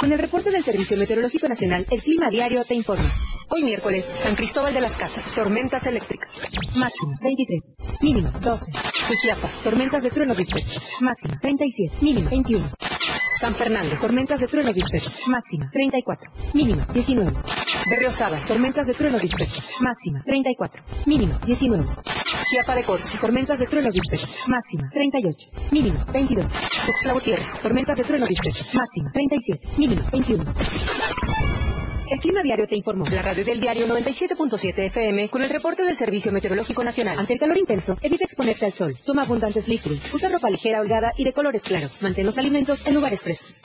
Con el reporte del Servicio Meteorológico Nacional, el clima diario te informa. Hoy miércoles, San Cristóbal de las Casas, tormentas eléctricas. Máxima 23, mínima 12. Suchiapa, tormentas de trueno disperso. Máxima 37, mínima 21. San Fernando, tormentas de trueno disperso. Máxima 34, mínima 19. Berriosaba, tormentas de trueno disperso. Máxima 34, mínima 19. Chiapa de Corzo, tormentas de trueno disperso. Máxima 38, mínima 22. Tuxtla Gutiérrez, tormentas de trueno disperso. Máxima 37, mínima 21. El Clima Diario te informó. La radio del diario 97.7 FM con el reporte del Servicio Meteorológico Nacional. Ante el calor intenso, evita exponerte al sol. Toma abundantes líquidos. Usa ropa ligera, holgada y de colores claros. Mantén los alimentos en lugares frescos.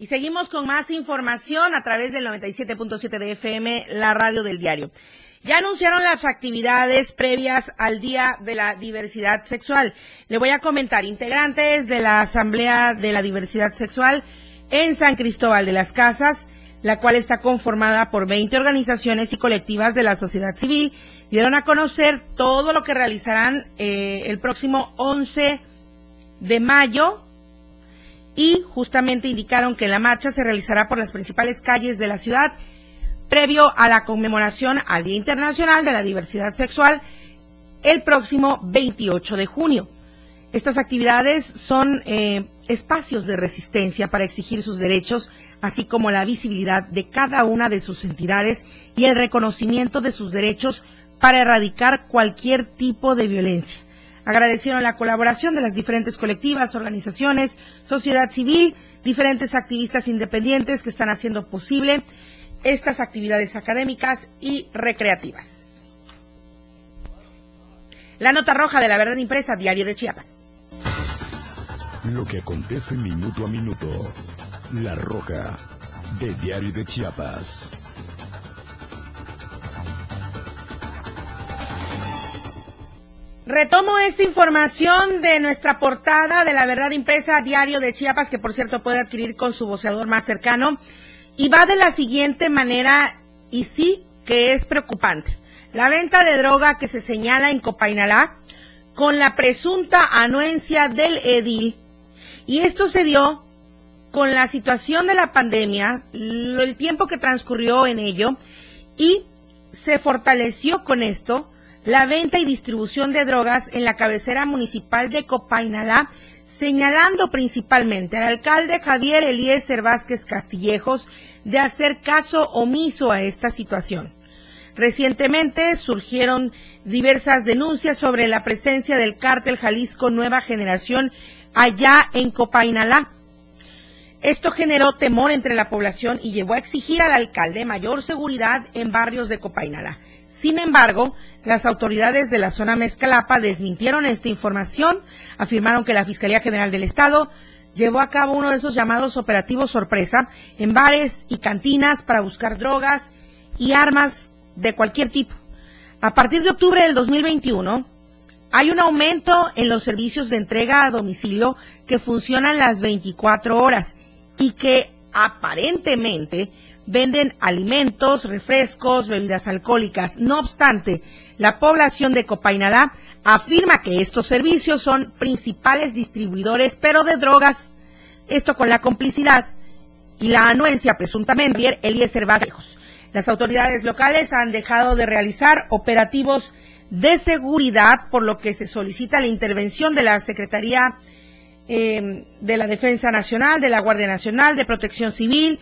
Y seguimos con más información a través del 97.7 de FM, la radio del diario. Ya anunciaron las actividades previas al Día de la Diversidad Sexual. Le voy a comentar, integrantes de la Asamblea de la Diversidad Sexual en San Cristóbal de las Casas, la cual está conformada por 20 organizaciones y colectivas de la sociedad civil, dieron a conocer todo lo que realizarán eh, el próximo 11 de mayo y justamente indicaron que la marcha se realizará por las principales calles de la ciudad previo a la conmemoración al Día Internacional de la Diversidad Sexual el próximo 28 de junio. Estas actividades son eh, espacios de resistencia para exigir sus derechos, así como la visibilidad de cada una de sus entidades y el reconocimiento de sus derechos para erradicar cualquier tipo de violencia. Agradecieron la colaboración de las diferentes colectivas, organizaciones, sociedad civil, diferentes activistas independientes que están haciendo posible estas actividades académicas y recreativas. La nota roja de la verdad impresa, Diario de Chiapas. Lo que acontece minuto a minuto. La roja de Diario de Chiapas. Retomo esta información de nuestra portada de la verdad impresa Diario de Chiapas, que por cierto puede adquirir con su voceador más cercano. Y va de la siguiente manera, y sí que es preocupante. La venta de droga que se señala en Copainalá con la presunta anuencia del edil. Y esto se dio con la situación de la pandemia, el tiempo que transcurrió en ello, y se fortaleció con esto la venta y distribución de drogas en la cabecera municipal de Copainalá, señalando principalmente al alcalde Javier Eliezer Vázquez Castillejos de hacer caso omiso a esta situación. Recientemente surgieron diversas denuncias sobre la presencia del cártel Jalisco Nueva Generación allá en Copainalá. Esto generó temor entre la población y llevó a exigir al alcalde mayor seguridad en barrios de Copainalá. Sin embargo, las autoridades de la zona Mezcalapa desmintieron esta información, afirmaron que la Fiscalía General del Estado llevó a cabo uno de esos llamados operativos sorpresa en bares y cantinas para buscar drogas y armas de cualquier tipo. A partir de octubre del 2021, hay un aumento en los servicios de entrega a domicilio que funcionan las 24 horas y que aparentemente venden alimentos, refrescos, bebidas alcohólicas. No obstante, la población de Copainalá afirma que estos servicios son principales distribuidores, pero de drogas. Esto con la complicidad y la anuencia presuntamente Eliezer Vázquez. Las autoridades locales han dejado de realizar operativos de seguridad, por lo que se solicita la intervención de la Secretaría eh, de la Defensa Nacional, de la Guardia Nacional, de Protección Civil,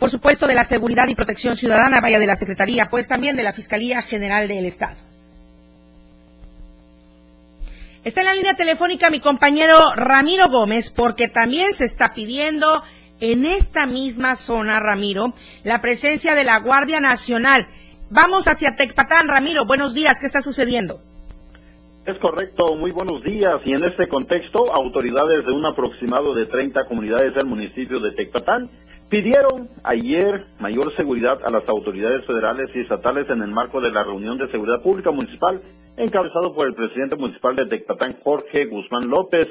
por supuesto de la Seguridad y Protección Ciudadana, vaya de la Secretaría, pues también de la Fiscalía General del Estado. Está en la línea telefónica mi compañero Ramiro Gómez, porque también se está pidiendo en esta misma zona, Ramiro, la presencia de la Guardia Nacional. Vamos hacia Tecpatán, Ramiro. Buenos días, ¿qué está sucediendo? Es correcto, muy buenos días. Y en este contexto, autoridades de un aproximado de 30 comunidades del municipio de Tecpatán pidieron ayer mayor seguridad a las autoridades federales y estatales en el marco de la reunión de seguridad pública municipal encabezado por el presidente municipal de Tecpatán, Jorge Guzmán López.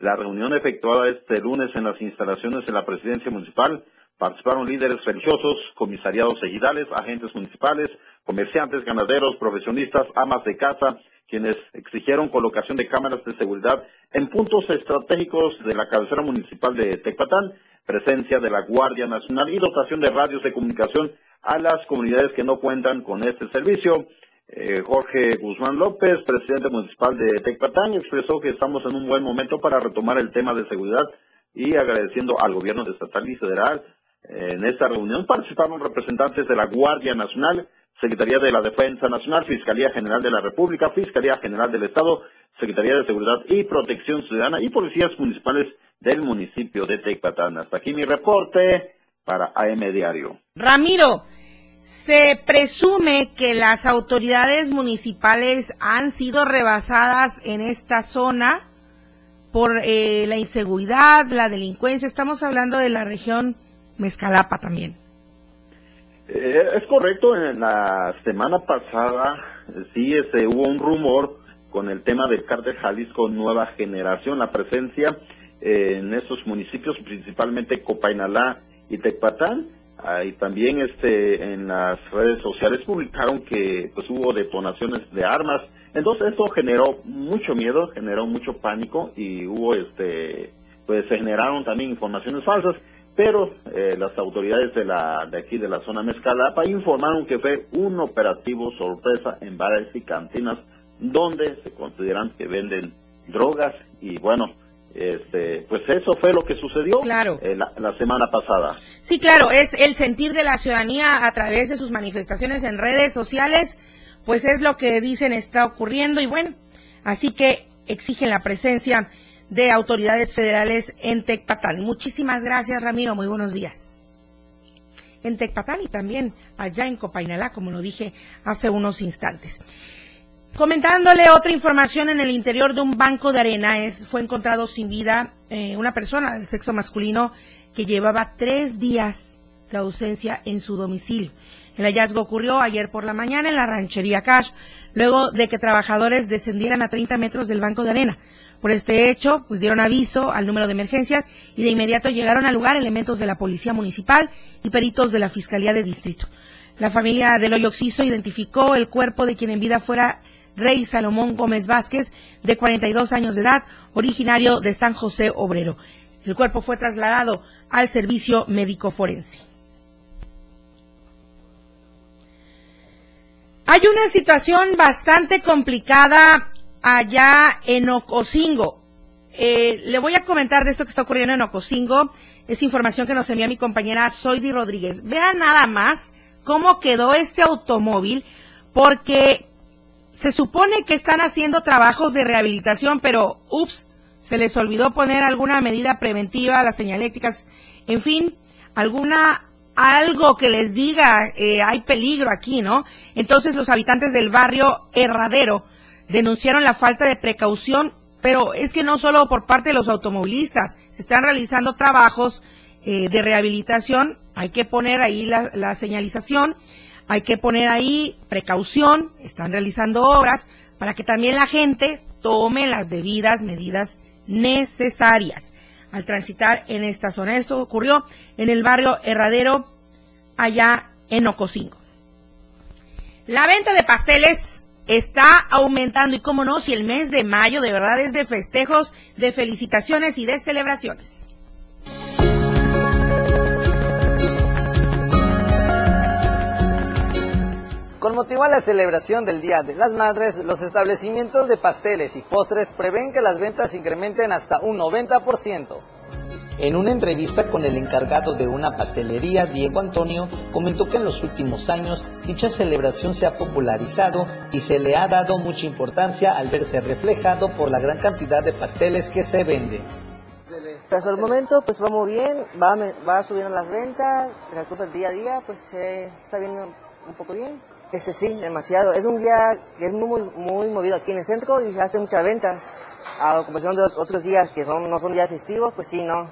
La reunión efectuada este lunes en las instalaciones de la presidencia municipal participaron líderes religiosos, comisariados ejidales, agentes municipales, comerciantes, ganaderos, profesionistas, amas de casa, quienes exigieron colocación de cámaras de seguridad en puntos estratégicos de la cabecera municipal de Tecpatán, presencia de la Guardia Nacional y dotación de radios de comunicación a las comunidades que no cuentan con este servicio. Eh, Jorge Guzmán López, presidente municipal de Tecpatán, expresó que estamos en un buen momento para retomar el tema de seguridad y agradeciendo al gobierno estatal y federal. En esta reunión participaron representantes de la Guardia Nacional, Secretaría de la Defensa Nacional, Fiscalía General de la República, Fiscalía General del Estado, Secretaría de Seguridad y Protección Ciudadana y policías municipales del municipio de Tecpatán. Hasta aquí mi reporte para AM Diario. Ramiro, se presume que las autoridades municipales han sido rebasadas en esta zona por eh, la inseguridad, la delincuencia. Estamos hablando de la región Mezcalapa también. Eh, es correcto, en la semana pasada sí este, hubo un rumor con el tema del cártel Jalisco Nueva Generación, la presencia eh, en estos municipios, principalmente Copainalá y Tecpatán, Ah, y también este en las redes sociales publicaron que pues hubo detonaciones de armas. Entonces eso generó mucho miedo generó mucho pánico y hubo este pues se generaron también informaciones falsas pero eh, las autoridades de la de aquí de la zona Mezcalapa informaron que fue un operativo sorpresa en bares y cantinas donde se consideran que venden drogas y bueno este, pues eso fue lo que sucedió claro. Eh, la, semana pasada. Sí, claro, es el sentir de la ciudadanía a través de sus manifestaciones en redes sociales, pues es lo que dicen está ocurriendo y bueno, así que exigen la presencia de autoridades federales en Tecpatán. Muchísimas gracias, Ramiro, muy buenos días. En Tecpatán y también allá en Copainalá, como lo dije hace unos instantes. Comentándole otra información en el interior de un banco de arena, es, fue encontrado sin vida eh, una persona del sexo masculino que llevaba tres días de ausencia en su domicilio. El hallazgo ocurrió ayer por la mañana en la ranchería Cash, luego de que trabajadores descendieran a 30 metros del banco de arena. Por este hecho, pues dieron aviso al número de emergencias y de inmediato llegaron al lugar elementos de la Policía Municipal y peritos de la Fiscalía de Distrito. La familia del hoyo oxiso identificó el cuerpo de quien en vida fuera Rey Salomón Gómez Vázquez, de 42 años de edad, originario de San José Obrero. El cuerpo fue trasladado al servicio médico forense. Hay una situación bastante complicada allá en Ocosingo. Eh, le voy a comentar de esto que está ocurriendo en Ocosingo. Es información que nos envía mi compañera Soidi Rodríguez. Vean nada más cómo quedó este automóvil, porque se supone que están haciendo trabajos de rehabilitación, pero ups, se les olvidó poner alguna medida preventiva, las señaléticas, en fin, alguna algo que les diga eh, hay peligro aquí, ¿no? Entonces los habitantes del barrio Herradero denunciaron la falta de precaución, pero es que no solo por parte de los automovilistas, se están realizando trabajos eh, de rehabilitación, hay que poner ahí la, la señalización, hay que poner ahí precaución, están realizando obras para que también la gente tome las debidas medidas necesarias al transitar en esta zona. Esto ocurrió en el barrio Herradero, allá en Ocosingo. La venta de pasteles está aumentando y cómo no, si el mes de mayo de verdad es de festejos, de felicitaciones y de celebraciones. Con motivo a la celebración del Día de las Madres, los establecimientos de pasteles y postres prevén que las ventas incrementen hasta un 90%. En una entrevista con el encargado de una pastelería, Diego Antonio, comentó que en los últimos años dicha celebración se ha popularizado y se le ha dado mucha importancia al verse reflejado por la gran cantidad de pasteles que se venden. Hasta el momento pues vamos bien, va, va subiendo las ventas, las cosas día a día pues eh, está viendo un poco bien. Este sí, demasiado. Es un día que es muy, muy movido aquí en el centro y hace muchas ventas. A comparación de otros días que son, no son días festivos, pues sí, no.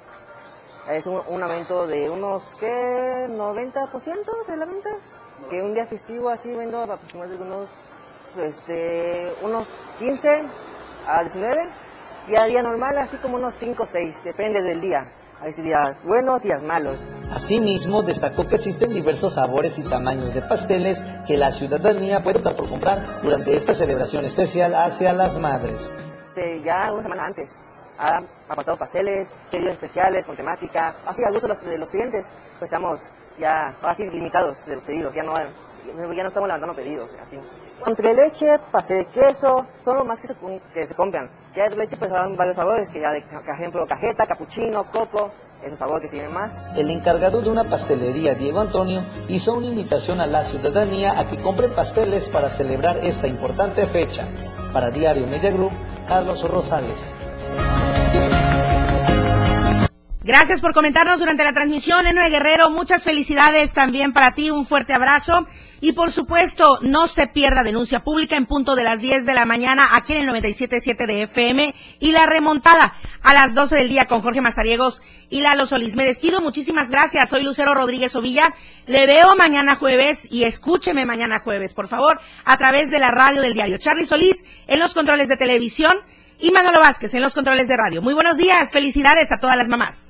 Es un, un aumento de unos, ¿qué? 90% de las ventas. Que un día festivo así vendo aproximadamente unos, este, unos 15 a 19. Y a día normal así como unos 5 o 6, depende del día. Hay días buenos, días malos. Asimismo, destacó que existen diversos sabores y tamaños de pasteles que la ciudadanía puede optar por comprar durante esta celebración especial hacia las madres. Ya una semana antes han apartado pasteles, pedidos especiales con temática, así a gusto de los, los clientes, pues estamos ya así limitados de los pedidos, ya no, ya no estamos levantando pedidos, así. Entre leche, pastel de queso, son los más que se, que se compran. Ya de leche pues hay varios sabores, que ya de, por ejemplo, cajeta, capuchino, coco, esos sabores que se ven más. El encargado de una pastelería, Diego Antonio, hizo una invitación a la ciudadanía a que compren pasteles para celebrar esta importante fecha. Para Diario Media Group, Carlos Rosales. Gracias por comentarnos durante la transmisión, Enoe Guerrero. Muchas felicidades también para ti, un fuerte abrazo. Y por supuesto, no se pierda denuncia pública en punto de las 10 de la mañana aquí en el 97.7 de FM y la remontada a las 12 del día con Jorge Mazariegos y Lalo Solís. Me despido, muchísimas gracias. Soy Lucero Rodríguez Ovilla. Le veo mañana jueves y escúcheme mañana jueves, por favor, a través de la radio del diario. Charlie Solís en los controles de televisión y Manolo Vázquez en los controles de radio. Muy buenos días, felicidades a todas las mamás.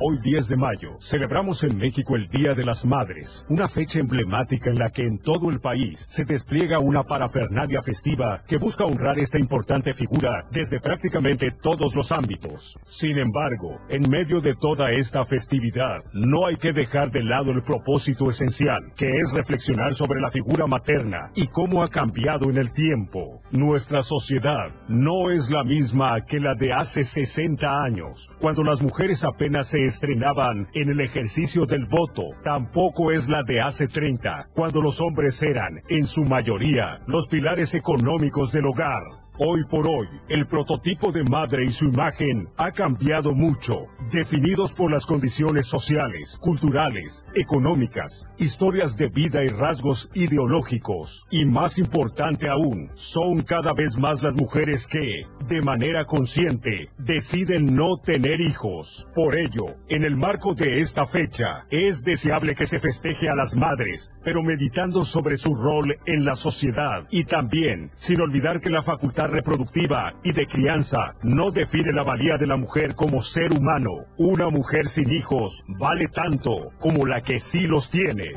Hoy 10 de mayo celebramos en México el Día de las Madres, una fecha emblemática en la que en todo el país se despliega una parafernalia festiva que busca honrar esta importante figura desde prácticamente todos los ámbitos. Sin embargo, en medio de toda esta festividad, no hay que dejar de lado el propósito esencial, que es reflexionar sobre la figura materna y cómo ha cambiado en el tiempo. Nuestra sociedad no es la misma que la de hace 60 años, cuando las mujeres apenas se estrenaban en el ejercicio del voto tampoco es la de hace 30, cuando los hombres eran, en su mayoría, los pilares económicos del hogar. Hoy por hoy, el prototipo de madre y su imagen ha cambiado mucho, definidos por las condiciones sociales, culturales, económicas, historias de vida y rasgos ideológicos. Y más importante aún, son cada vez más las mujeres que, de manera consciente, deciden no tener hijos. Por ello, en el marco de esta fecha, es deseable que se festeje a las madres, pero meditando sobre su rol en la sociedad y también, sin olvidar que la facultad reproductiva y de crianza no define la valía de la mujer como ser humano. Una mujer sin hijos vale tanto como la que sí los tiene.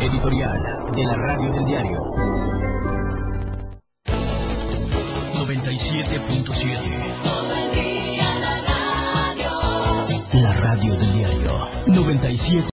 Editorial de la Radio del Diario. 97.7. La radio del diario. 97.